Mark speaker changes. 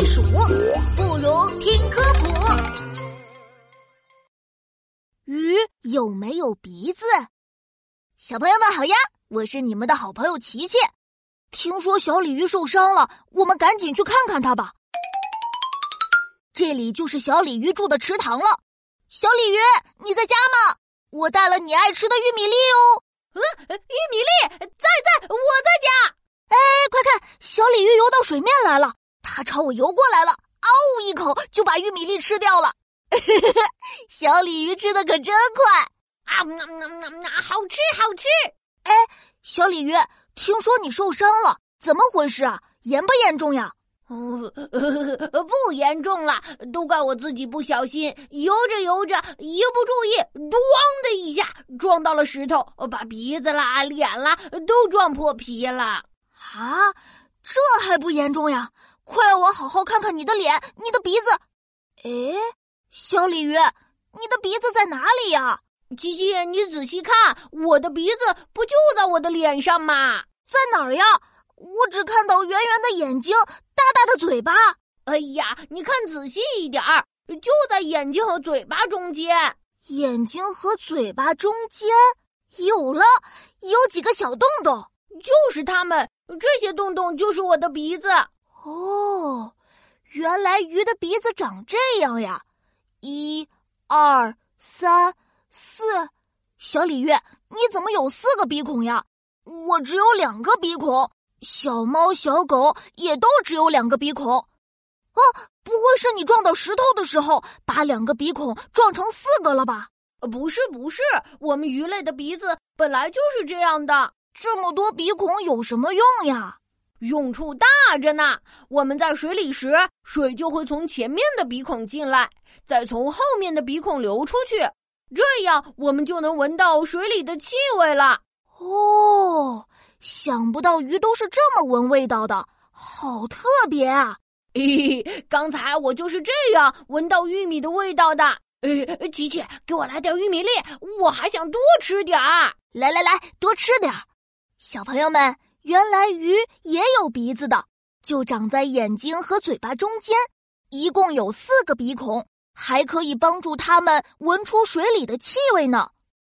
Speaker 1: 避暑，不如听科普。鱼有没有鼻子？小朋友们好呀，我是你们的好朋友琪琪。听说小鲤鱼受伤了，我们赶紧去看看它吧。这里就是小鲤鱼住的池塘了。小鲤鱼，你在家吗？我带了你爱吃的玉米粒哦。
Speaker 2: 嗯，玉米粒在在，我在家。
Speaker 1: 哎，快看，小鲤鱼游到水面来了，它朝我游过来了，嗷一口就把玉米粒吃掉了。小鲤鱼吃的可真快
Speaker 2: 啊！那那那那好吃好吃。
Speaker 1: 哎，小鲤鱼，听说你受伤了，怎么回事啊？严不严重呀？
Speaker 2: 不严重了，都怪我自己不小心，游着游着一不注意，咣的一下撞到了石头，把鼻子啦、脸啦都撞破皮了。
Speaker 1: 啊，这还不严重呀？快让我好好看看你的脸、你的鼻子。哎，小鲤鱼，你的鼻子在哪里呀？
Speaker 2: 琪琪，你仔细看，我的鼻子不就在我的脸上吗？
Speaker 1: 在哪儿呀？我只看到圆圆的眼睛，大大的嘴巴。
Speaker 2: 哎呀，你看仔细一点儿，就在眼睛和嘴巴中间。
Speaker 1: 眼睛和嘴巴中间有了，有几个小洞洞，
Speaker 2: 就是它们。这些洞洞就是我的鼻子。
Speaker 1: 哦，原来鱼的鼻子长这样呀！一、二、三、四，小鲤鱼，你怎么有四个鼻孔呀？我只有两个鼻孔。小猫、小狗也都只有两个鼻孔，啊，不会是你撞到石头的时候把两个鼻孔撞成四个了吧？
Speaker 2: 不是，不是，我们鱼类的鼻子本来就是这样的。
Speaker 1: 这么多鼻孔有什么用呀？
Speaker 2: 用处大着呢。我们在水里时，水就会从前面的鼻孔进来，再从后面的鼻孔流出去，这样我们就能闻到水里的气味了。
Speaker 1: 哦。想不到鱼都是这么闻味道的，好特别啊！
Speaker 2: 嘿嘿，刚才我就是这样闻到玉米的味道的。哎，琪琪，给我来点玉米粒，我还想多吃点儿。
Speaker 1: 来来来，多吃点儿。小朋友们，原来鱼也有鼻子的，就长在眼睛和嘴巴中间，一共有四个鼻孔，还可以帮助它们闻出水里的气味呢。